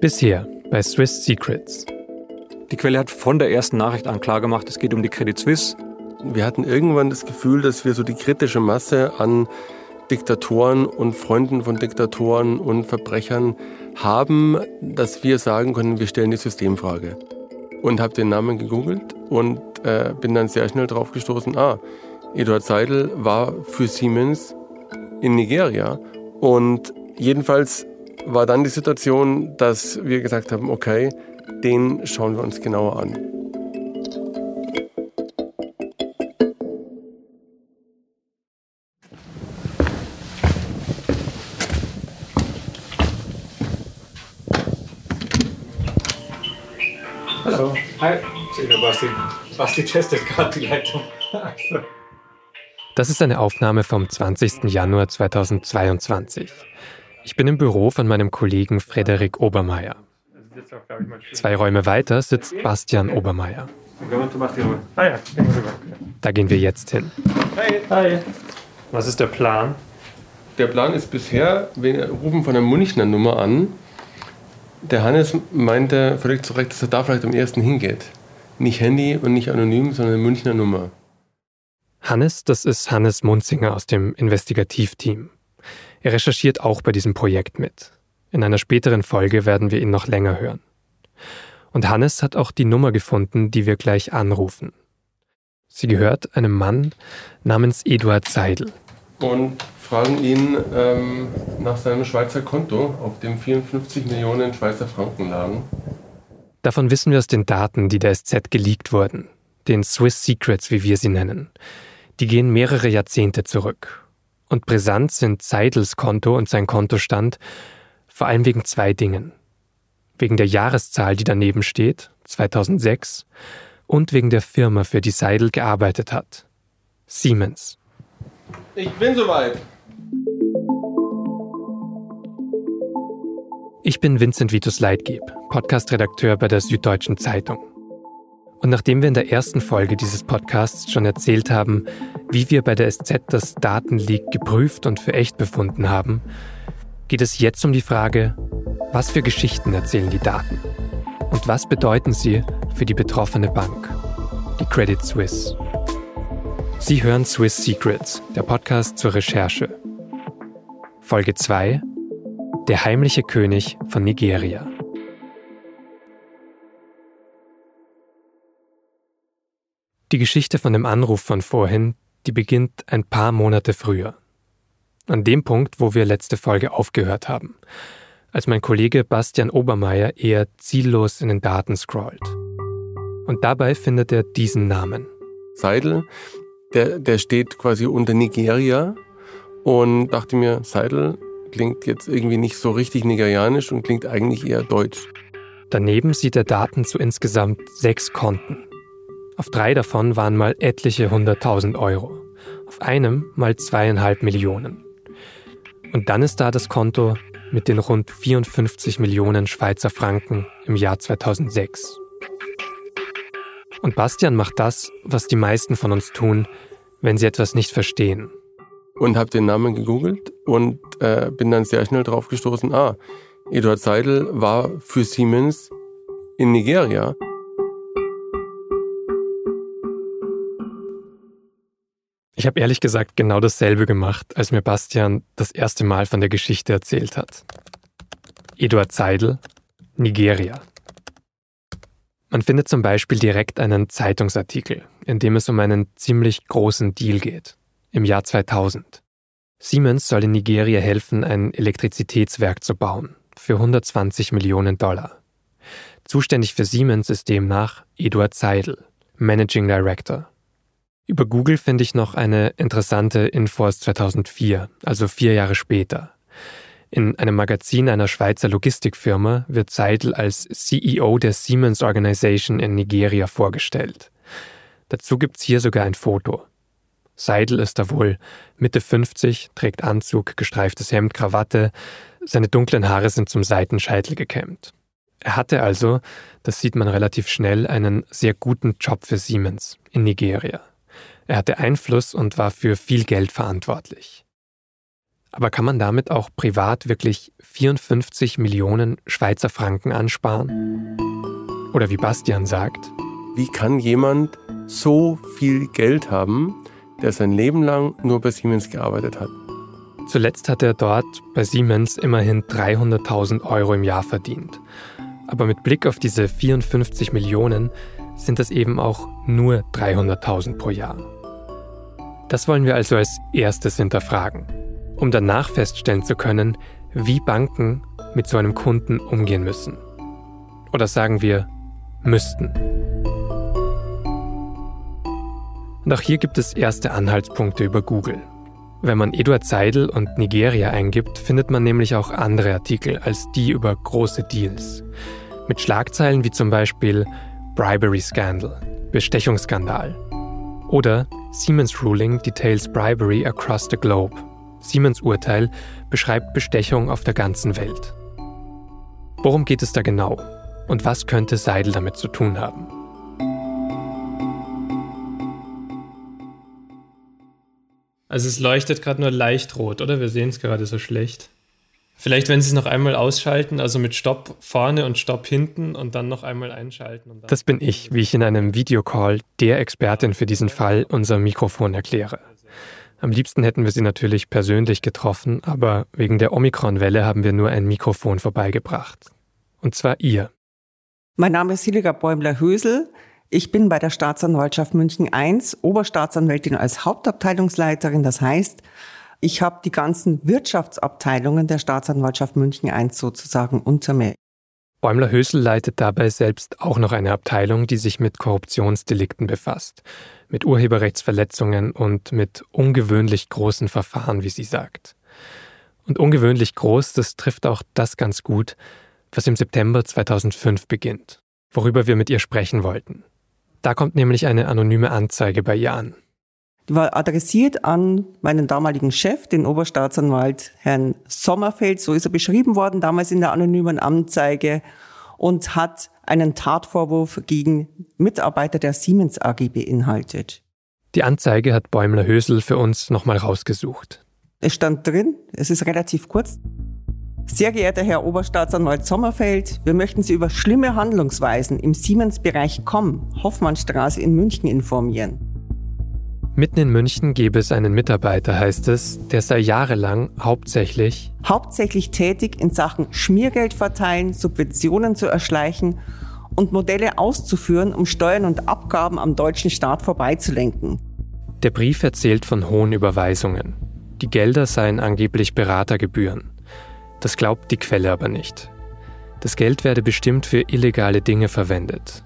Bisher bei Swiss Secrets. Die Quelle hat von der ersten Nachricht an klargemacht, es geht um die Credit Suisse. Wir hatten irgendwann das Gefühl, dass wir so die kritische Masse an Diktatoren und Freunden von Diktatoren und Verbrechern haben, dass wir sagen können, wir stellen die Systemfrage. Und habe den Namen gegoogelt und äh, bin dann sehr schnell drauf gestoßen, ah, Eduard Seidel war für Siemens in Nigeria. Und jedenfalls war dann die Situation, dass wir gesagt haben, okay, den schauen wir uns genauer an. Hallo. Hi. Basti. Basti testet gerade die Leitung. Das ist eine Aufnahme vom 20. Januar 2022. Ich bin im Büro von meinem Kollegen Frederik Obermeier. Zwei Räume weiter sitzt Bastian Obermeier. Da gehen wir jetzt hin. Hi. Hi. Was ist der Plan? Der Plan ist bisher, wir rufen von der Münchner Nummer an. Der Hannes meinte völlig zu Recht, dass er da vielleicht am ersten hingeht. Nicht Handy und nicht anonym, sondern eine Münchner Nummer. Hannes, das ist Hannes Munzinger aus dem Investigativteam. Er recherchiert auch bei diesem Projekt mit. In einer späteren Folge werden wir ihn noch länger hören. Und Hannes hat auch die Nummer gefunden, die wir gleich anrufen. Sie gehört einem Mann namens Eduard Seidel. Und fragen ihn ähm, nach seinem Schweizer Konto, auf dem 54 Millionen Schweizer Franken lagen. Davon wissen wir aus den Daten, die der SZ geleakt wurden, den Swiss Secrets, wie wir sie nennen. Die gehen mehrere Jahrzehnte zurück. Und brisant sind Seidels Konto und sein Kontostand vor allem wegen zwei Dingen. Wegen der Jahreszahl, die daneben steht, 2006, und wegen der Firma, für die Seidel gearbeitet hat. Siemens. Ich bin soweit. Ich bin Vincent Vitus Leitgeb, Podcast-Redakteur bei der Süddeutschen Zeitung. Und nachdem wir in der ersten Folge dieses Podcasts schon erzählt haben, wie wir bei der SZ das Datenleak geprüft und für echt befunden haben, geht es jetzt um die Frage, was für Geschichten erzählen die Daten? Und was bedeuten sie für die betroffene Bank, die Credit Suisse? Sie hören Swiss Secrets, der Podcast zur Recherche. Folge 2 Der heimliche König von Nigeria. Die Geschichte von dem Anruf von vorhin, die beginnt ein paar Monate früher. An dem Punkt, wo wir letzte Folge aufgehört haben, als mein Kollege Bastian Obermeier eher ziellos in den Daten scrollt. Und dabei findet er diesen Namen. Seidel, der, der steht quasi unter Nigeria und dachte mir, Seidel klingt jetzt irgendwie nicht so richtig nigerianisch und klingt eigentlich eher deutsch. Daneben sieht er Daten zu insgesamt sechs Konten. Auf drei davon waren mal etliche hunderttausend Euro. Auf einem mal zweieinhalb Millionen. Und dann ist da das Konto mit den rund 54 Millionen Schweizer Franken im Jahr 2006. Und Bastian macht das, was die meisten von uns tun, wenn sie etwas nicht verstehen. Und habe den Namen gegoogelt und äh, bin dann sehr schnell drauf gestoßen, ah, Eduard Seidel war für Siemens in Nigeria. Ich habe ehrlich gesagt genau dasselbe gemacht, als mir Bastian das erste Mal von der Geschichte erzählt hat. Eduard Seidel, Nigeria. Man findet zum Beispiel direkt einen Zeitungsartikel, in dem es um einen ziemlich großen Deal geht. Im Jahr 2000. Siemens soll in Nigeria helfen, ein Elektrizitätswerk zu bauen. Für 120 Millionen Dollar. Zuständig für Siemens ist demnach Eduard Seidel, Managing Director. Über Google finde ich noch eine interessante Info aus 2004, also vier Jahre später. In einem Magazin einer Schweizer Logistikfirma wird Seidel als CEO der Siemens Organization in Nigeria vorgestellt. Dazu gibt's hier sogar ein Foto. Seidel ist da wohl Mitte 50, trägt Anzug, gestreiftes Hemd, Krawatte, seine dunklen Haare sind zum Seitenscheitel gekämmt. Er hatte also, das sieht man relativ schnell, einen sehr guten Job für Siemens in Nigeria. Er hatte Einfluss und war für viel Geld verantwortlich. Aber kann man damit auch privat wirklich 54 Millionen Schweizer Franken ansparen? Oder wie Bastian sagt, wie kann jemand so viel Geld haben, der sein Leben lang nur bei Siemens gearbeitet hat? Zuletzt hat er dort bei Siemens immerhin 300.000 Euro im Jahr verdient. Aber mit Blick auf diese 54 Millionen sind das eben auch nur 300.000 pro Jahr. Das wollen wir also als erstes hinterfragen, um danach feststellen zu können, wie Banken mit so einem Kunden umgehen müssen. Oder sagen wir, müssten. Und auch hier gibt es erste Anhaltspunkte über Google. Wenn man Eduard Seidel und Nigeria eingibt, findet man nämlich auch andere Artikel als die über große Deals. Mit Schlagzeilen wie zum Beispiel Bribery Scandal, Bestechungsskandal. Oder Siemens Ruling details bribery across the globe. Siemens Urteil beschreibt Bestechung auf der ganzen Welt. Worum geht es da genau? Und was könnte Seidel damit zu tun haben? Also es leuchtet gerade nur leicht rot, oder? Wir sehen es gerade so schlecht. Vielleicht, wenn Sie es noch einmal ausschalten, also mit Stopp vorne und Stopp hinten und dann noch einmal einschalten. das bin ich, wie ich in einem Videocall der Expertin für diesen Fall unser Mikrofon erkläre. Am liebsten hätten wir sie natürlich persönlich getroffen, aber wegen der Omikron-Welle haben wir nur ein Mikrofon vorbeigebracht. Und zwar ihr. Mein Name ist Hildegard Bäumler-Hösel. Ich bin bei der Staatsanwaltschaft München I Oberstaatsanwältin als Hauptabteilungsleiterin. Das heißt, ich habe die ganzen Wirtschaftsabteilungen der Staatsanwaltschaft München I sozusagen unter mir. Bäumler-Hösel leitet dabei selbst auch noch eine Abteilung, die sich mit Korruptionsdelikten befasst, mit Urheberrechtsverletzungen und mit ungewöhnlich großen Verfahren, wie sie sagt. Und ungewöhnlich groß, das trifft auch das ganz gut, was im September 2005 beginnt, worüber wir mit ihr sprechen wollten. Da kommt nämlich eine anonyme Anzeige bei ihr an. Die war adressiert an meinen damaligen Chef, den Oberstaatsanwalt Herrn Sommerfeld, so ist er beschrieben worden, damals in der anonymen Anzeige, und hat einen Tatvorwurf gegen Mitarbeiter der Siemens AG beinhaltet. Die Anzeige hat Bäumler-Hösel für uns nochmal rausgesucht. Es stand drin, es ist relativ kurz. Sehr geehrter Herr Oberstaatsanwalt Sommerfeld, wir möchten Sie über schlimme Handlungsweisen im Siemens-Bereich COM, Hoffmannstraße in München informieren. Mitten in München gäbe es einen Mitarbeiter, heißt es, der sei jahrelang hauptsächlich hauptsächlich tätig in Sachen Schmiergeld verteilen, Subventionen zu erschleichen und Modelle auszuführen, um Steuern und Abgaben am deutschen Staat vorbeizulenken. Der Brief erzählt von hohen Überweisungen. Die Gelder seien angeblich Beratergebühren. Das glaubt die Quelle aber nicht. Das Geld werde bestimmt für illegale Dinge verwendet.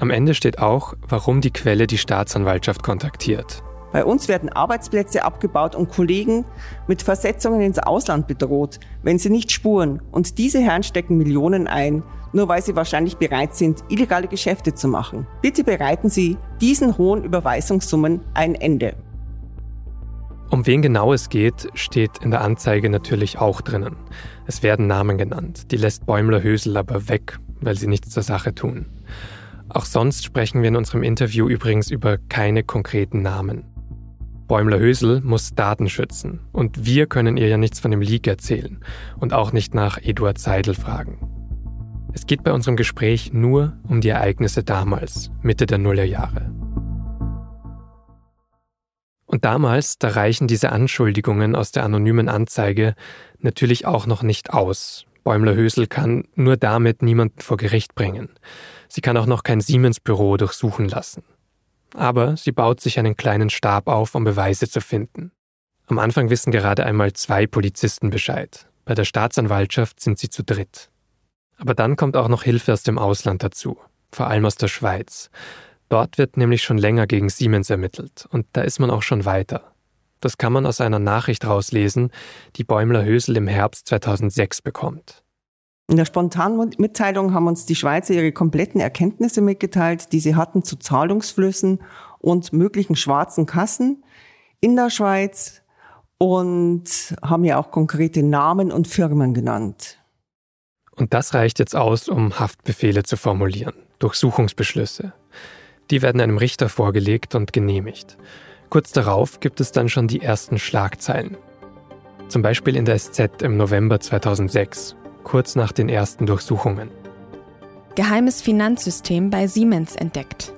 Am Ende steht auch, warum die Quelle die Staatsanwaltschaft kontaktiert. Bei uns werden Arbeitsplätze abgebaut und Kollegen mit Versetzungen ins Ausland bedroht, wenn sie nicht spuren. Und diese Herren stecken Millionen ein, nur weil sie wahrscheinlich bereit sind, illegale Geschäfte zu machen. Bitte bereiten Sie diesen hohen Überweisungssummen ein Ende. Um wen genau es geht, steht in der Anzeige natürlich auch drinnen. Es werden Namen genannt, die lässt Bäumler-Hösel aber weg, weil sie nichts zur Sache tun. Auch sonst sprechen wir in unserem Interview übrigens über keine konkreten Namen. Bäumler-Hösel muss Daten schützen und wir können ihr ja nichts von dem Leak erzählen und auch nicht nach Eduard Seidel fragen. Es geht bei unserem Gespräch nur um die Ereignisse damals, Mitte der Nullerjahre. Und damals, da reichen diese Anschuldigungen aus der anonymen Anzeige natürlich auch noch nicht aus. Bäumler-Hösel kann nur damit niemanden vor Gericht bringen. Sie kann auch noch kein Siemens-Büro durchsuchen lassen. Aber sie baut sich einen kleinen Stab auf, um Beweise zu finden. Am Anfang wissen gerade einmal zwei Polizisten Bescheid. Bei der Staatsanwaltschaft sind sie zu dritt. Aber dann kommt auch noch Hilfe aus dem Ausland dazu, vor allem aus der Schweiz. Dort wird nämlich schon länger gegen Siemens ermittelt und da ist man auch schon weiter. Das kann man aus einer Nachricht rauslesen, die Bäumler Hösel im Herbst 2006 bekommt. In der spontanen Mitteilung haben uns die Schweizer ihre kompletten Erkenntnisse mitgeteilt, die sie hatten zu Zahlungsflüssen und möglichen schwarzen Kassen in der Schweiz und haben ja auch konkrete Namen und Firmen genannt. Und das reicht jetzt aus, um Haftbefehle zu formulieren, Durchsuchungsbeschlüsse. Die werden einem Richter vorgelegt und genehmigt. Kurz darauf gibt es dann schon die ersten Schlagzeilen. Zum Beispiel in der SZ im November 2006, kurz nach den ersten Durchsuchungen. Geheimes Finanzsystem bei Siemens entdeckt.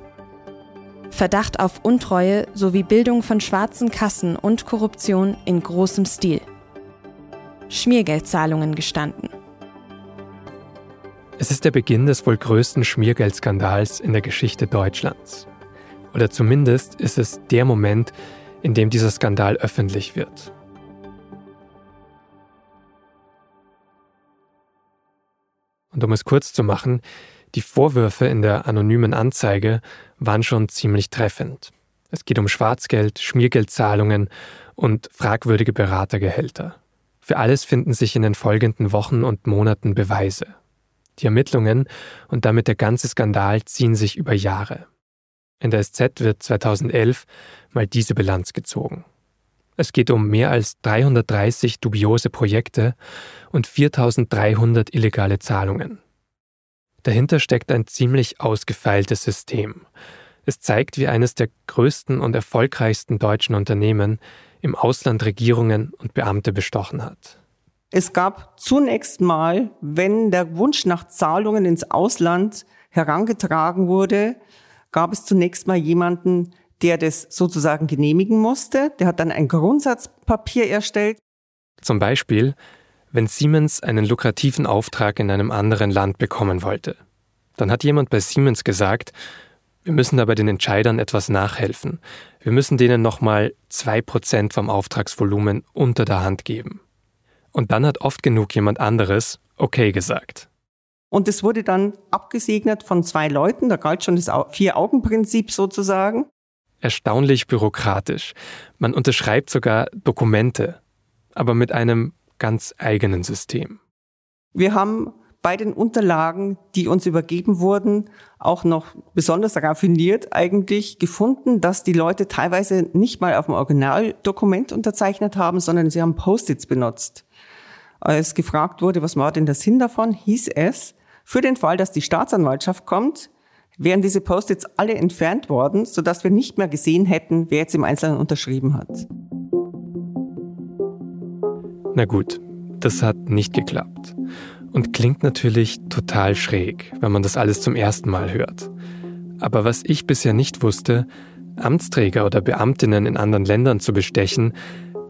Verdacht auf Untreue sowie Bildung von schwarzen Kassen und Korruption in großem Stil. Schmiergeldzahlungen gestanden. Es ist der Beginn des wohl größten Schmiergeldskandals in der Geschichte Deutschlands. Oder zumindest ist es der Moment, in dem dieser Skandal öffentlich wird. Und um es kurz zu machen, die Vorwürfe in der anonymen Anzeige waren schon ziemlich treffend. Es geht um Schwarzgeld, Schmiergeldzahlungen und fragwürdige Beratergehälter. Für alles finden sich in den folgenden Wochen und Monaten Beweise. Die Ermittlungen und damit der ganze Skandal ziehen sich über Jahre. In der SZ wird 2011 mal diese Bilanz gezogen. Es geht um mehr als 330 dubiose Projekte und 4300 illegale Zahlungen. Dahinter steckt ein ziemlich ausgefeiltes System. Es zeigt, wie eines der größten und erfolgreichsten deutschen Unternehmen im Ausland Regierungen und Beamte bestochen hat. Es gab zunächst mal, wenn der Wunsch nach Zahlungen ins Ausland herangetragen wurde, gab es zunächst mal jemanden, der das sozusagen genehmigen musste. Der hat dann ein Grundsatzpapier erstellt. Zum Beispiel, wenn Siemens einen lukrativen Auftrag in einem anderen Land bekommen wollte. Dann hat jemand bei Siemens gesagt, wir müssen aber den Entscheidern etwas nachhelfen. Wir müssen denen nochmal zwei Prozent vom Auftragsvolumen unter der Hand geben. Und dann hat oft genug jemand anderes okay gesagt. Und es wurde dann abgesegnet von zwei Leuten, da galt schon das Vier-Augen-Prinzip sozusagen. Erstaunlich bürokratisch. Man unterschreibt sogar Dokumente, aber mit einem ganz eigenen System. Wir haben bei den Unterlagen, die uns übergeben wurden, auch noch besonders raffiniert eigentlich gefunden, dass die Leute teilweise nicht mal auf dem Originaldokument unterzeichnet haben, sondern sie haben Post-its benutzt. Als gefragt wurde, was war denn der Sinn davon, hieß es, für den Fall, dass die Staatsanwaltschaft kommt, wären diese Post-its alle entfernt worden, sodass wir nicht mehr gesehen hätten, wer jetzt im Einzelnen unterschrieben hat. Na gut, das hat nicht geklappt. Und klingt natürlich total schräg, wenn man das alles zum ersten Mal hört. Aber was ich bisher nicht wusste, Amtsträger oder Beamtinnen in anderen Ländern zu bestechen,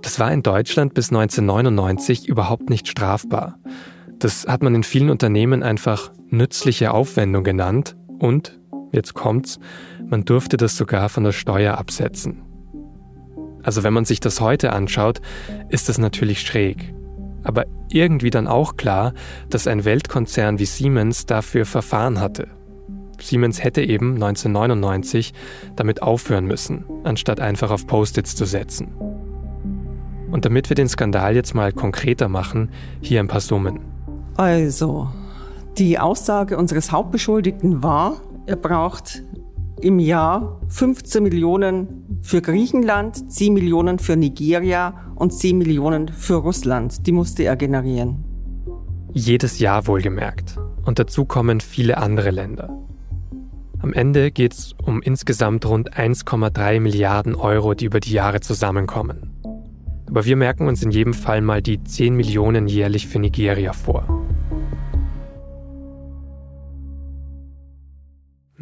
das war in Deutschland bis 1999 überhaupt nicht strafbar. Das hat man in vielen Unternehmen einfach nützliche Aufwendung genannt und, jetzt kommt's, man durfte das sogar von der Steuer absetzen. Also wenn man sich das heute anschaut, ist das natürlich schräg. Aber irgendwie dann auch klar, dass ein Weltkonzern wie Siemens dafür Verfahren hatte. Siemens hätte eben 1999 damit aufhören müssen, anstatt einfach auf Post-its zu setzen. Und damit wir den Skandal jetzt mal konkreter machen, hier ein paar Summen. Also, die Aussage unseres Hauptbeschuldigten war, er braucht im Jahr 15 Millionen für Griechenland, 10 Millionen für Nigeria und 10 Millionen für Russland. Die musste er generieren. Jedes Jahr wohlgemerkt. Und dazu kommen viele andere Länder. Am Ende geht es um insgesamt rund 1,3 Milliarden Euro, die über die Jahre zusammenkommen. Aber wir merken uns in jedem Fall mal die 10 Millionen jährlich für Nigeria vor.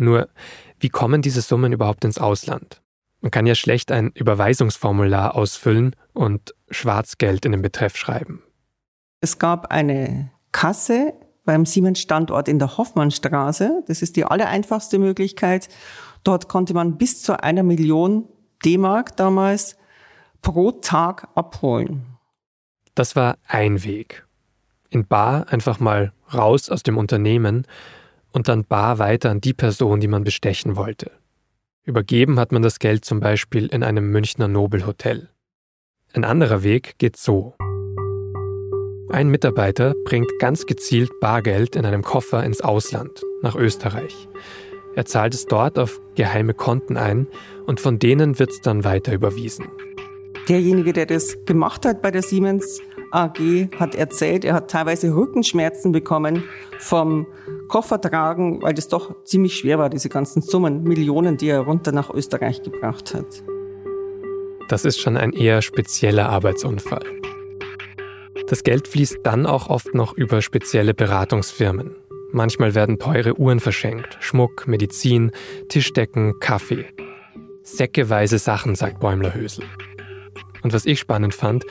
Nur, wie kommen diese Summen überhaupt ins Ausland? Man kann ja schlecht ein Überweisungsformular ausfüllen und Schwarzgeld in den Betreff schreiben. Es gab eine Kasse beim Siemens-Standort in der Hoffmannstraße. Das ist die allereinfachste Möglichkeit. Dort konnte man bis zu einer Million D-Mark damals pro Tag abholen. Das war ein Weg. In Bar einfach mal raus aus dem Unternehmen und dann bar weiter an die Person, die man bestechen wollte. Übergeben hat man das Geld zum Beispiel in einem Münchner Nobelhotel. Ein anderer Weg geht so. Ein Mitarbeiter bringt ganz gezielt Bargeld in einem Koffer ins Ausland, nach Österreich. Er zahlt es dort auf geheime Konten ein und von denen wird es dann weiter überwiesen. Derjenige, der das gemacht hat bei der Siemens AG, hat erzählt, er hat teilweise Rückenschmerzen bekommen vom Koffer tragen, weil das doch ziemlich schwer war, diese ganzen Summen, Millionen, die er runter nach Österreich gebracht hat. Das ist schon ein eher spezieller Arbeitsunfall. Das Geld fließt dann auch oft noch über spezielle Beratungsfirmen. Manchmal werden teure Uhren verschenkt, Schmuck, Medizin, Tischdecken, Kaffee. Säckeweise Sachen, sagt Bäumler-Hösel. Und was ich spannend fand,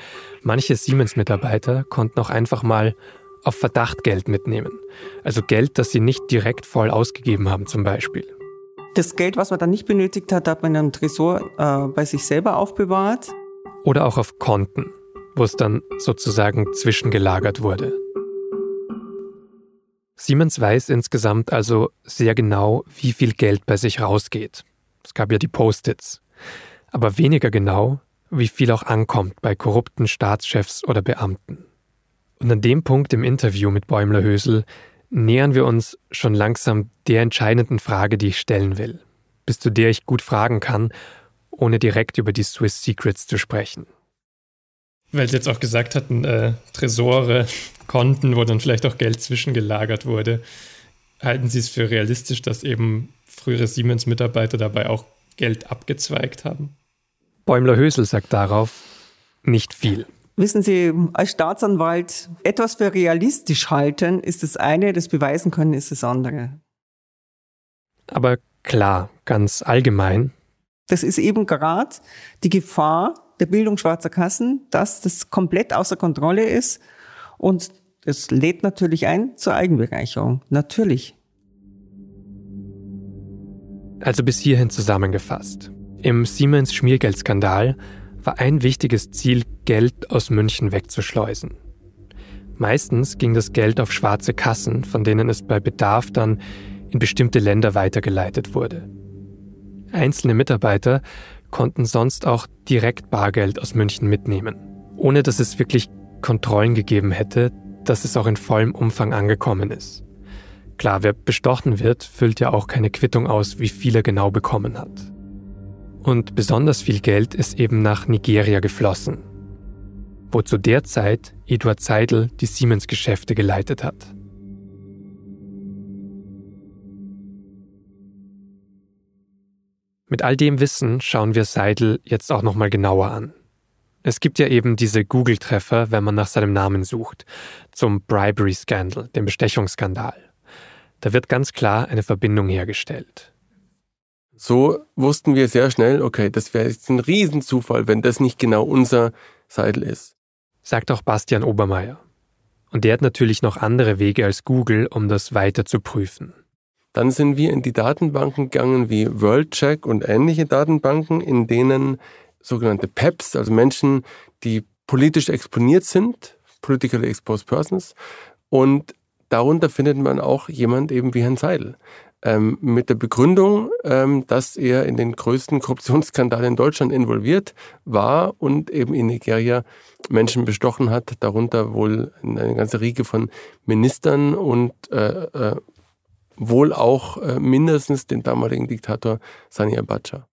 manche Siemens-Mitarbeiter konnten auch einfach mal auf Verdacht Geld mitnehmen. Also Geld, das sie nicht direkt voll ausgegeben haben zum Beispiel. Das Geld, was man dann nicht benötigt hat, hat man in einem Tresor äh, bei sich selber aufbewahrt. Oder auch auf Konten, wo es dann sozusagen zwischengelagert wurde. Siemens weiß insgesamt also sehr genau, wie viel Geld bei sich rausgeht. Es gab ja die Post-its. Aber weniger genau, wie viel auch ankommt bei korrupten Staatschefs oder Beamten. Und an dem Punkt im Interview mit Bäumler-Hösel nähern wir uns schon langsam der entscheidenden Frage, die ich stellen will, bis zu der ich gut fragen kann, ohne direkt über die Swiss Secrets zu sprechen. Weil Sie jetzt auch gesagt hatten, äh, Tresore, Konten, wo dann vielleicht auch Geld zwischengelagert wurde. Halten Sie es für realistisch, dass eben frühere Siemens-Mitarbeiter dabei auch Geld abgezweigt haben? Bäumler-Hösel sagt darauf, nicht viel. Wissen Sie, als Staatsanwalt etwas für realistisch halten ist das eine, das beweisen können ist das andere. Aber klar, ganz allgemein. Das ist eben gerade die Gefahr der Bildung schwarzer Kassen, dass das komplett außer Kontrolle ist und es lädt natürlich ein zur Eigenbereicherung. Natürlich. Also bis hierhin zusammengefasst. Im Siemens-Schmiergeldskandal war ein wichtiges Ziel, Geld aus München wegzuschleusen. Meistens ging das Geld auf schwarze Kassen, von denen es bei Bedarf dann in bestimmte Länder weitergeleitet wurde. Einzelne Mitarbeiter konnten sonst auch direkt Bargeld aus München mitnehmen, ohne dass es wirklich Kontrollen gegeben hätte, dass es auch in vollem Umfang angekommen ist. Klar, wer bestochen wird, füllt ja auch keine Quittung aus, wie viel er genau bekommen hat. Und besonders viel Geld ist eben nach Nigeria geflossen, wo zu der Zeit Eduard Seidel die Siemens-Geschäfte geleitet hat. Mit all dem Wissen schauen wir Seidel jetzt auch nochmal genauer an. Es gibt ja eben diese Google-Treffer, wenn man nach seinem Namen sucht, zum Bribery-Scandal, dem Bestechungsskandal. Da wird ganz klar eine Verbindung hergestellt. So wussten wir sehr schnell, okay, das wäre jetzt ein Riesenzufall, wenn das nicht genau unser Seidel ist. Sagt auch Bastian Obermeier. Und der hat natürlich noch andere Wege als Google, um das weiter zu prüfen. Dann sind wir in die Datenbanken gegangen wie WorldCheck und ähnliche Datenbanken, in denen sogenannte PEPs, also Menschen, die politisch exponiert sind, politically exposed persons, und darunter findet man auch jemand eben wie Herrn Seidel ähm, mit der Begründung, ähm, dass er in den größten Korruptionsskandal in Deutschland involviert war und eben in Nigeria Menschen bestochen hat, darunter wohl eine ganze Riege von Ministern und äh, äh, wohl auch äh, mindestens den damaligen Diktator Sani Abacha.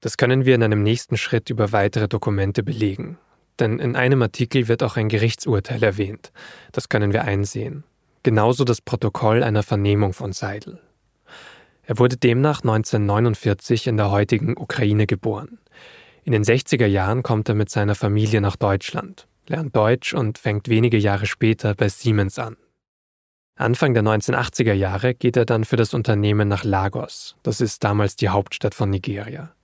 Das können wir in einem nächsten Schritt über weitere Dokumente belegen. Denn in einem Artikel wird auch ein Gerichtsurteil erwähnt. Das können wir einsehen genauso das Protokoll einer Vernehmung von Seidel. Er wurde demnach 1949 in der heutigen Ukraine geboren. In den 60er Jahren kommt er mit seiner Familie nach Deutschland, lernt Deutsch und fängt wenige Jahre später bei Siemens an. Anfang der 1980er Jahre geht er dann für das Unternehmen nach Lagos, das ist damals die Hauptstadt von Nigeria.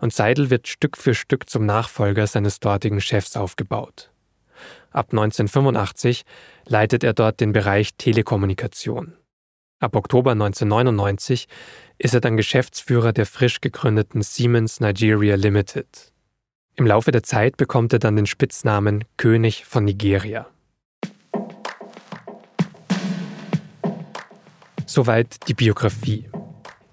Und Seidel wird Stück für Stück zum Nachfolger seines dortigen Chefs aufgebaut. Ab 1985 leitet er dort den Bereich Telekommunikation. Ab Oktober 1999 ist er dann Geschäftsführer der frisch gegründeten Siemens Nigeria Limited. Im Laufe der Zeit bekommt er dann den Spitznamen König von Nigeria. Soweit die Biografie.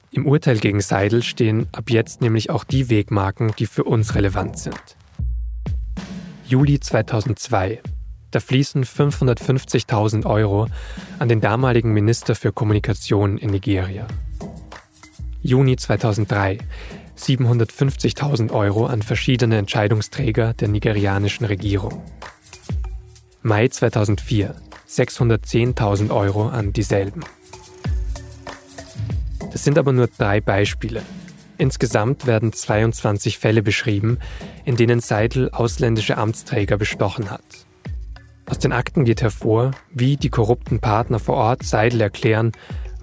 Im Urteil gegen Seidel stehen ab jetzt nämlich auch die Wegmarken, die für uns relevant sind. Juli 2002. Da fließen 550.000 Euro an den damaligen Minister für Kommunikation in Nigeria. Juni 2003. 750.000 Euro an verschiedene Entscheidungsträger der nigerianischen Regierung. Mai 2004 610.000 Euro an dieselben. Das sind aber nur drei Beispiele. Insgesamt werden 22 Fälle beschrieben, in denen Seidel ausländische Amtsträger bestochen hat. Aus den Akten geht hervor, wie die korrupten Partner vor Ort Seidel erklären,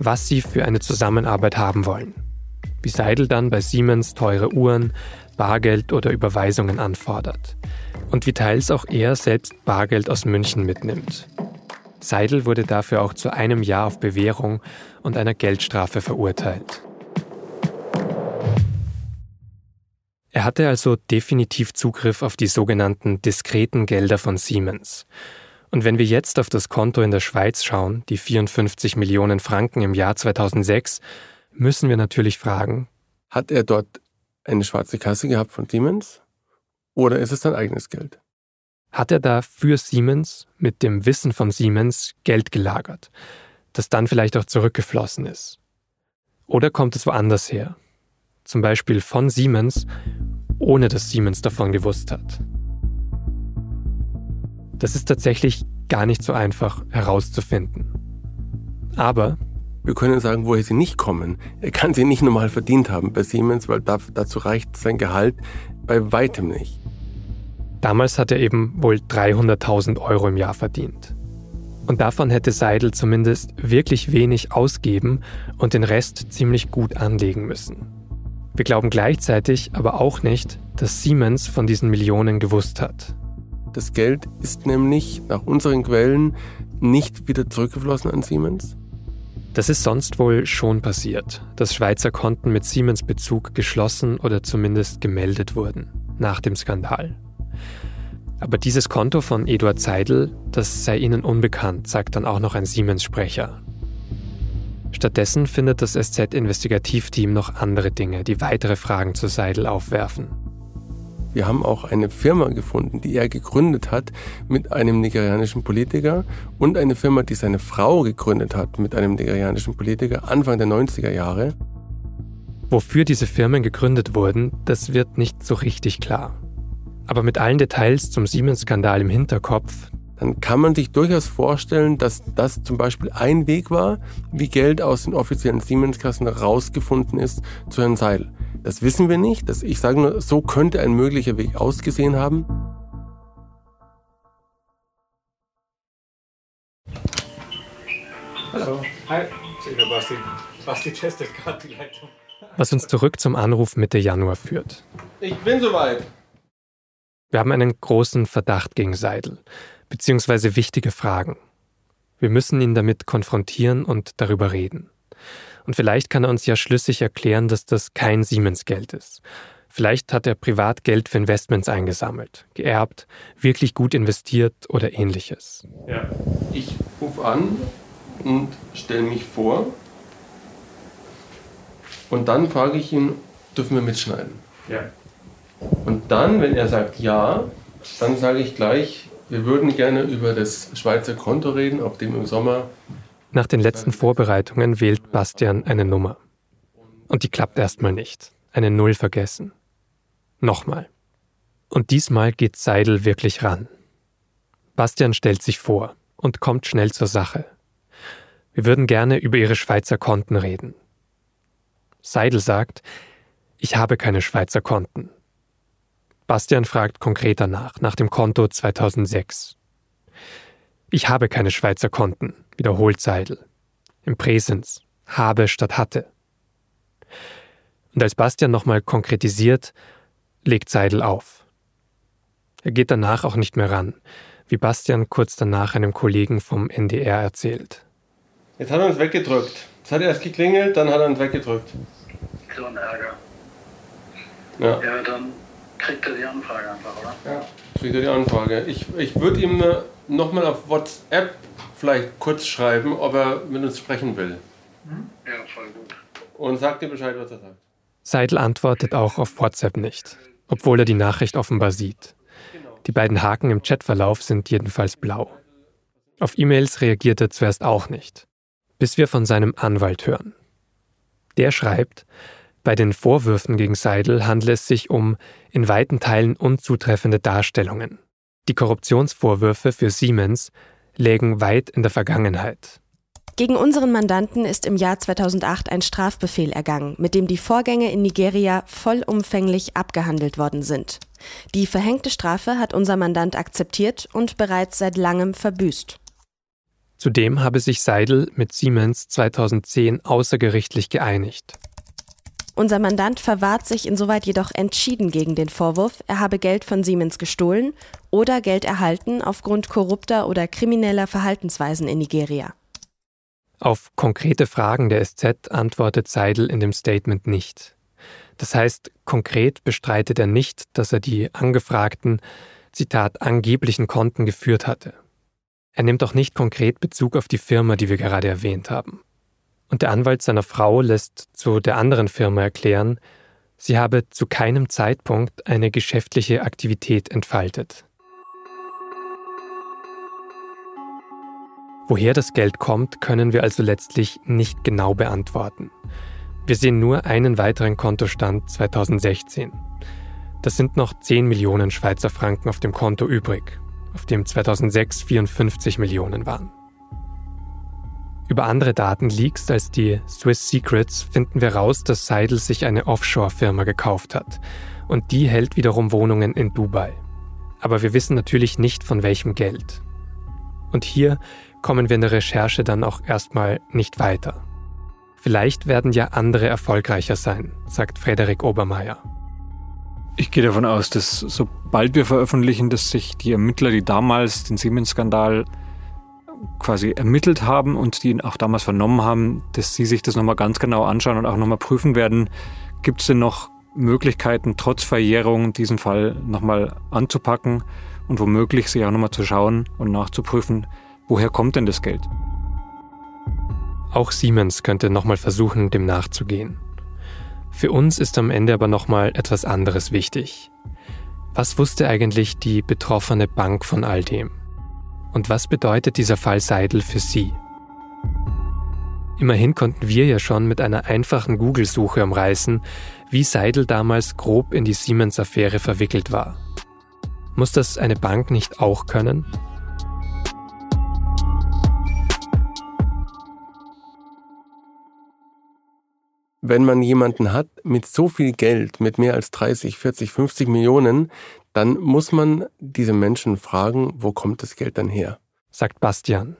was sie für eine Zusammenarbeit haben wollen. Wie Seidel dann bei Siemens teure Uhren, Bargeld oder Überweisungen anfordert. Und wie teils auch er selbst Bargeld aus München mitnimmt. Seidel wurde dafür auch zu einem Jahr auf Bewährung und einer Geldstrafe verurteilt. Er hatte also definitiv Zugriff auf die sogenannten diskreten Gelder von Siemens. Und wenn wir jetzt auf das Konto in der Schweiz schauen, die 54 Millionen Franken im Jahr 2006, müssen wir natürlich fragen, hat er dort eine schwarze Kasse gehabt von Siemens oder ist es sein eigenes Geld? Hat er da für Siemens mit dem Wissen von Siemens Geld gelagert, das dann vielleicht auch zurückgeflossen ist? Oder kommt es woanders her? Zum Beispiel von Siemens, ohne dass Siemens davon gewusst hat. Das ist tatsächlich gar nicht so einfach herauszufinden. Aber wir können sagen, woher sie nicht kommen. Er kann sie nicht normal verdient haben bei Siemens, weil dazu reicht sein Gehalt bei weitem nicht. Damals hat er eben wohl 300.000 Euro im Jahr verdient. Und davon hätte Seidel zumindest wirklich wenig ausgeben und den Rest ziemlich gut anlegen müssen. Wir glauben gleichzeitig aber auch nicht, dass Siemens von diesen Millionen gewusst hat. Das Geld ist nämlich nach unseren Quellen nicht wieder zurückgeflossen an Siemens? Das ist sonst wohl schon passiert, dass Schweizer Konten mit Siemens Bezug geschlossen oder zumindest gemeldet wurden nach dem Skandal. Aber dieses Konto von Eduard Seidel, das sei ihnen unbekannt, sagt dann auch noch ein Siemens-Sprecher. Stattdessen findet das SZ-Investigativteam noch andere Dinge, die weitere Fragen zu Seidel aufwerfen. Wir haben auch eine Firma gefunden, die er gegründet hat mit einem nigerianischen Politiker und eine Firma, die seine Frau gegründet hat mit einem nigerianischen Politiker Anfang der 90er Jahre. Wofür diese Firmen gegründet wurden, das wird nicht so richtig klar. Aber mit allen Details zum Siemens-Skandal im Hinterkopf, dann kann man sich durchaus vorstellen, dass das zum Beispiel ein Weg war, wie Geld aus den offiziellen Siemens-Kassen rausgefunden ist zu Herrn Seil. Das wissen wir nicht. Das, ich sage nur, so könnte ein möglicher Weg ausgesehen haben. Hallo. Hi. Basti. Basti testet gerade die Leitung. Was uns zurück zum Anruf Mitte Januar führt. Ich bin soweit. Wir haben einen großen Verdacht gegen Seidel, beziehungsweise wichtige Fragen. Wir müssen ihn damit konfrontieren und darüber reden. Und vielleicht kann er uns ja schlüssig erklären, dass das kein Siemens-Geld ist. Vielleicht hat er privat Geld für Investments eingesammelt, geerbt, wirklich gut investiert oder ähnliches. Ja. Ich rufe an und stelle mich vor. Und dann frage ich ihn, dürfen wir mitschneiden? Ja. Und dann, wenn er sagt ja, dann sage ich gleich, wir würden gerne über das Schweizer Konto reden, auf dem im Sommer nach den letzten Vorbereitungen wählt Bastian eine Nummer. Und die klappt erstmal nicht. Eine Null vergessen. Nochmal. Und diesmal geht Seidel wirklich ran. Bastian stellt sich vor und kommt schnell zur Sache. Wir würden gerne über ihre Schweizer Konten reden. Seidel sagt, ich habe keine Schweizer Konten. Bastian fragt konkreter nach, nach dem Konto 2006. Ich habe keine Schweizer Konten, wiederholt Seidel. Im Präsens. Habe statt hatte. Und als Bastian nochmal konkretisiert, legt Seidel auf. Er geht danach auch nicht mehr ran, wie Bastian kurz danach einem Kollegen vom NDR erzählt. Jetzt hat er uns weggedrückt. Es hat erst geklingelt, dann hat er uns weggedrückt. So ein Ärger. Ja. ja, dann kriegt er die Anfrage einfach, oder? Ja, kriegt er die Anfrage. Ich, ich würde ihm äh, nochmal auf WhatsApp vielleicht kurz schreiben, ob er mit uns sprechen will. Ja, voll gut. Und sagt dir Bescheid, was er sagt. Seidel antwortet auch auf WhatsApp nicht, obwohl er die Nachricht offenbar sieht. Die beiden Haken im Chatverlauf sind jedenfalls blau. Auf E-Mails reagiert er zuerst auch nicht, bis wir von seinem Anwalt hören. Der schreibt, bei den Vorwürfen gegen Seidel handle es sich um in weiten Teilen unzutreffende Darstellungen. Die Korruptionsvorwürfe für Siemens lägen weit in der Vergangenheit. Gegen unseren Mandanten ist im Jahr 2008 ein Strafbefehl ergangen, mit dem die Vorgänge in Nigeria vollumfänglich abgehandelt worden sind. Die verhängte Strafe hat unser Mandant akzeptiert und bereits seit langem verbüßt. Zudem habe sich Seidel mit Siemens 2010 außergerichtlich geeinigt. Unser Mandant verwahrt sich insoweit jedoch entschieden gegen den Vorwurf, er habe Geld von Siemens gestohlen oder Geld erhalten aufgrund korrupter oder krimineller Verhaltensweisen in Nigeria. Auf konkrete Fragen der SZ antwortet Seidel in dem Statement nicht. Das heißt, konkret bestreitet er nicht, dass er die angefragten, Zitat, angeblichen Konten geführt hatte. Er nimmt auch nicht konkret Bezug auf die Firma, die wir gerade erwähnt haben. Und der Anwalt seiner Frau lässt zu der anderen Firma erklären, sie habe zu keinem Zeitpunkt eine geschäftliche Aktivität entfaltet. Woher das Geld kommt, können wir also letztlich nicht genau beantworten. Wir sehen nur einen weiteren Kontostand 2016. Das sind noch 10 Millionen Schweizer Franken auf dem Konto übrig auf dem 2006 54 Millionen waren. Über andere Datenleaks als die Swiss Secrets finden wir raus, dass Seidel sich eine Offshore-Firma gekauft hat und die hält wiederum Wohnungen in Dubai. Aber wir wissen natürlich nicht von welchem Geld. Und hier kommen wir in der Recherche dann auch erstmal nicht weiter. Vielleicht werden ja andere erfolgreicher sein, sagt Frederik Obermeier. Ich gehe davon aus, dass sobald wir veröffentlichen, dass sich die Ermittler, die damals den Siemens-Skandal quasi ermittelt haben und die ihn auch damals vernommen haben, dass sie sich das nochmal ganz genau anschauen und auch nochmal prüfen werden, gibt es denn noch Möglichkeiten, trotz Verjährung diesen Fall nochmal anzupacken und womöglich sich auch nochmal zu schauen und nachzuprüfen, woher kommt denn das Geld? Auch Siemens könnte nochmal versuchen, dem nachzugehen. Für uns ist am Ende aber nochmal etwas anderes wichtig. Was wusste eigentlich die betroffene Bank von all dem? Und was bedeutet dieser Fall Seidel für Sie? Immerhin konnten wir ja schon mit einer einfachen Google-Suche umreißen, wie Seidel damals grob in die Siemens-Affäre verwickelt war. Muss das eine Bank nicht auch können? wenn man jemanden hat mit so viel Geld, mit mehr als 30, 40, 50 Millionen, dann muss man diese Menschen fragen, wo kommt das Geld dann her? Sagt Bastian.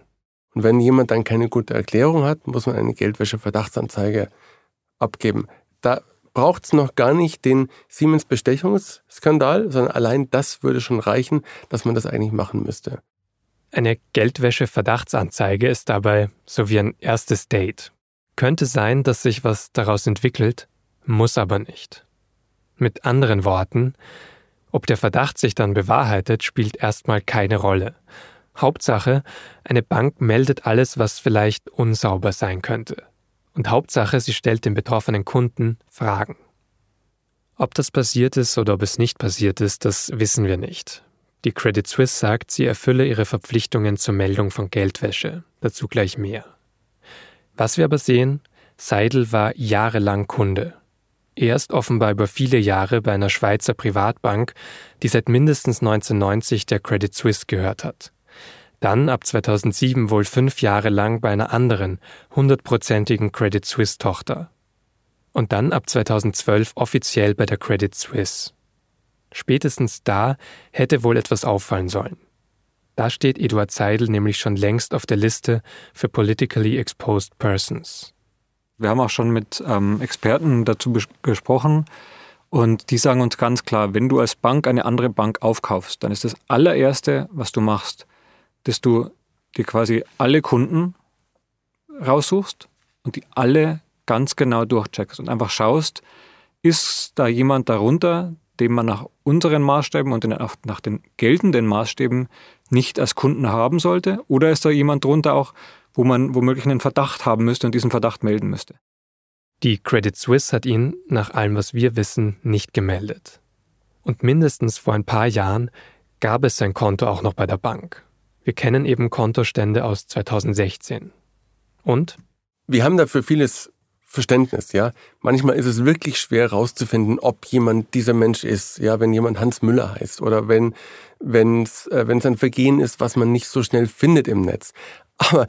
Und wenn jemand dann keine gute Erklärung hat, muss man eine Geldwäsche-Verdachtsanzeige abgeben. Da braucht es noch gar nicht den Siemens-Bestechungsskandal, sondern allein das würde schon reichen, dass man das eigentlich machen müsste. Eine Geldwäsche-Verdachtsanzeige ist dabei so wie ein erstes Date. Könnte sein, dass sich was daraus entwickelt, muss aber nicht. Mit anderen Worten, ob der Verdacht sich dann bewahrheitet, spielt erstmal keine Rolle. Hauptsache, eine Bank meldet alles, was vielleicht unsauber sein könnte. Und Hauptsache, sie stellt den betroffenen Kunden Fragen. Ob das passiert ist oder ob es nicht passiert ist, das wissen wir nicht. Die Credit Suisse sagt, sie erfülle ihre Verpflichtungen zur Meldung von Geldwäsche. Dazu gleich mehr. Was wir aber sehen, Seidel war jahrelang Kunde. Erst offenbar über viele Jahre bei einer Schweizer Privatbank, die seit mindestens 1990 der Credit Suisse gehört hat. Dann ab 2007 wohl fünf Jahre lang bei einer anderen, hundertprozentigen Credit Suisse Tochter. Und dann ab 2012 offiziell bei der Credit Suisse. Spätestens da hätte wohl etwas auffallen sollen. Da steht Eduard Seidel nämlich schon längst auf der Liste für Politically Exposed Persons. Wir haben auch schon mit ähm, Experten dazu gesprochen und die sagen uns ganz klar, wenn du als Bank eine andere Bank aufkaufst, dann ist das allererste, was du machst, dass du dir quasi alle Kunden raussuchst und die alle ganz genau durchcheckst und einfach schaust, ist da jemand darunter, den man nach unseren Maßstäben und nach den geltenden Maßstäben nicht als Kunden haben sollte? Oder ist da jemand drunter auch, wo man womöglich einen Verdacht haben müsste und diesen Verdacht melden müsste? Die Credit Suisse hat ihn, nach allem, was wir wissen, nicht gemeldet. Und mindestens vor ein paar Jahren gab es sein Konto auch noch bei der Bank. Wir kennen eben Kontostände aus 2016. Und? Wir haben dafür vieles Verständnis, ja. Manchmal ist es wirklich schwer herauszufinden, ob jemand dieser Mensch ist, ja, wenn jemand Hans Müller heißt oder wenn es äh, wenn es ein Vergehen ist, was man nicht so schnell findet im Netz. Aber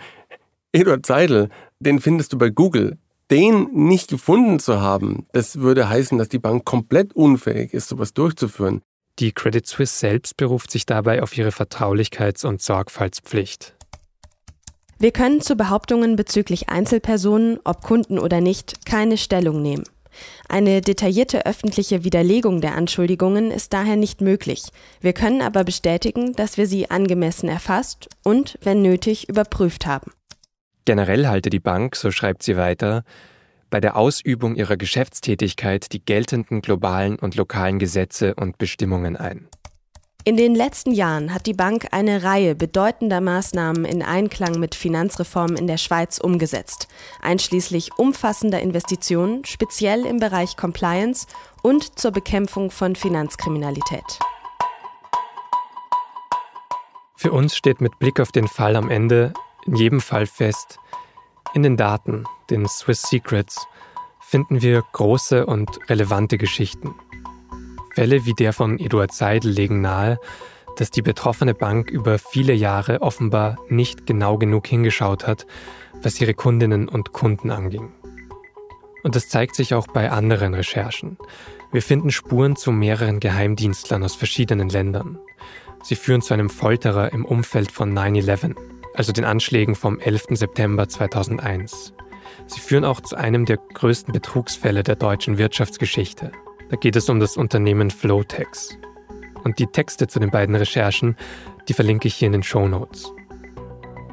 Eduard Seidel, den findest du bei Google. Den nicht gefunden zu haben, das würde heißen, dass die Bank komplett unfähig ist, sowas durchzuführen. Die Credit Suisse selbst beruft sich dabei auf ihre Vertraulichkeits- und Sorgfaltspflicht. Wir können zu Behauptungen bezüglich Einzelpersonen, ob Kunden oder nicht, keine Stellung nehmen. Eine detaillierte öffentliche Widerlegung der Anschuldigungen ist daher nicht möglich. Wir können aber bestätigen, dass wir sie angemessen erfasst und, wenn nötig, überprüft haben. Generell halte die Bank, so schreibt sie weiter, bei der Ausübung ihrer Geschäftstätigkeit die geltenden globalen und lokalen Gesetze und Bestimmungen ein. In den letzten Jahren hat die Bank eine Reihe bedeutender Maßnahmen in Einklang mit Finanzreformen in der Schweiz umgesetzt, einschließlich umfassender Investitionen, speziell im Bereich Compliance und zur Bekämpfung von Finanzkriminalität. Für uns steht mit Blick auf den Fall am Ende in jedem Fall fest, in den Daten, den Swiss Secrets, finden wir große und relevante Geschichten. Fälle wie der von Eduard Seidel legen nahe, dass die betroffene Bank über viele Jahre offenbar nicht genau genug hingeschaut hat, was ihre Kundinnen und Kunden anging. Und das zeigt sich auch bei anderen Recherchen. Wir finden Spuren zu mehreren Geheimdienstlern aus verschiedenen Ländern. Sie führen zu einem Folterer im Umfeld von 9-11 also den Anschlägen vom 11. September 2001. Sie führen auch zu einem der größten Betrugsfälle der deutschen Wirtschaftsgeschichte. Da geht es um das Unternehmen Flowtex. Und die Texte zu den beiden Recherchen, die verlinke ich hier in den Show Notes.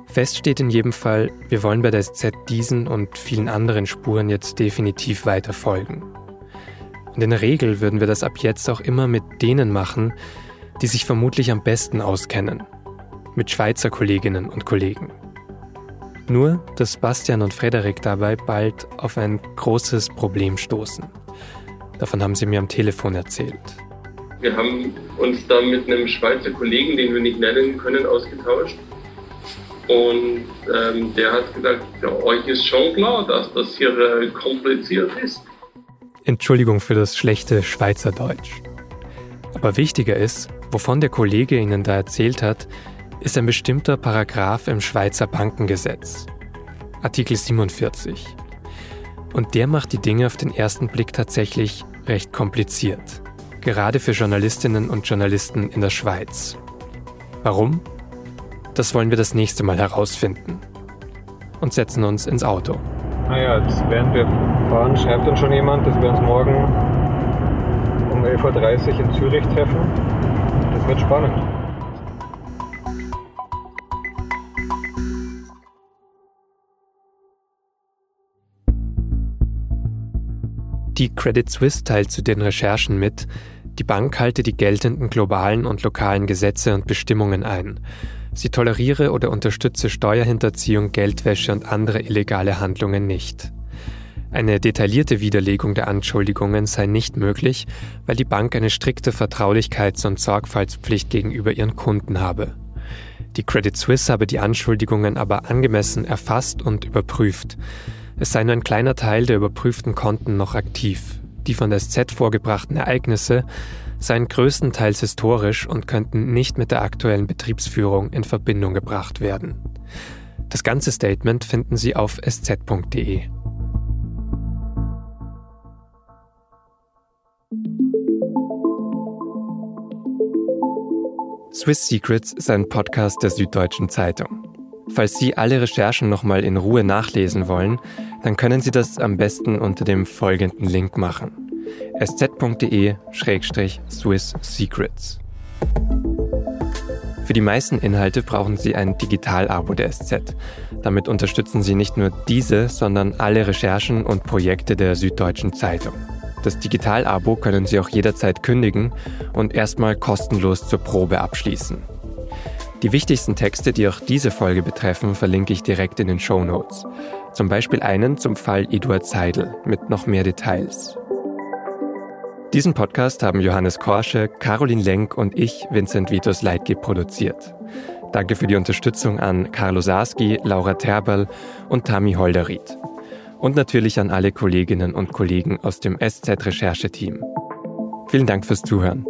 Fest steht in jedem Fall, wir wollen bei der SZ diesen und vielen anderen Spuren jetzt definitiv weiter folgen. Und in der Regel würden wir das ab jetzt auch immer mit denen machen, die sich vermutlich am besten auskennen mit Schweizer Kolleginnen und Kollegen. Nur, dass Bastian und Frederik dabei bald auf ein großes Problem stoßen. Davon haben sie mir am Telefon erzählt. Wir haben uns da mit einem Schweizer Kollegen, den wir nicht nennen können, ausgetauscht. Und ähm, der hat gesagt, ja, euch ist schon klar, dass das hier äh, kompliziert ist. Entschuldigung für das schlechte Schweizerdeutsch. Aber wichtiger ist, wovon der Kollege Ihnen da erzählt hat, ist ein bestimmter Paragraph im Schweizer Bankengesetz, Artikel 47. Und der macht die Dinge auf den ersten Blick tatsächlich recht kompliziert, gerade für Journalistinnen und Journalisten in der Schweiz. Warum? Das wollen wir das nächste Mal herausfinden. Und setzen uns ins Auto. Naja, jetzt während wir fahren, schreibt uns schon jemand, dass wir uns morgen um 11.30 Uhr in Zürich treffen. Das wird spannend. Die Credit Suisse teilt zu den Recherchen mit, die Bank halte die geltenden globalen und lokalen Gesetze und Bestimmungen ein. Sie toleriere oder unterstütze Steuerhinterziehung, Geldwäsche und andere illegale Handlungen nicht. Eine detaillierte Widerlegung der Anschuldigungen sei nicht möglich, weil die Bank eine strikte Vertraulichkeits- und Sorgfaltspflicht gegenüber ihren Kunden habe. Die Credit Suisse habe die Anschuldigungen aber angemessen erfasst und überprüft. Es sei nur ein kleiner Teil der überprüften Konten noch aktiv. Die von der SZ vorgebrachten Ereignisse seien größtenteils historisch und könnten nicht mit der aktuellen Betriebsführung in Verbindung gebracht werden. Das ganze Statement finden Sie auf sz.de. Swiss Secrets ist ein Podcast der Süddeutschen Zeitung. Falls Sie alle Recherchen nochmal in Ruhe nachlesen wollen, dann können Sie das am besten unter dem folgenden Link machen. sz.de-swiss secrets. Für die meisten Inhalte brauchen Sie ein Digital-Abo der SZ. Damit unterstützen Sie nicht nur diese, sondern alle Recherchen und Projekte der Süddeutschen Zeitung. Das Digital-Abo können Sie auch jederzeit kündigen und erstmal kostenlos zur Probe abschließen. Die wichtigsten Texte, die auch diese Folge betreffen, verlinke ich direkt in den Show Notes. Zum Beispiel einen zum Fall Eduard Seidel mit noch mehr Details. Diesen Podcast haben Johannes Korsche, Caroline Lenk und ich, Vincent Vitus Leitgeb, produziert. Danke für die Unterstützung an Carlo Sarski, Laura Terberl und Tami Holderried. Und natürlich an alle Kolleginnen und Kollegen aus dem SZ-Rechercheteam. Vielen Dank fürs Zuhören.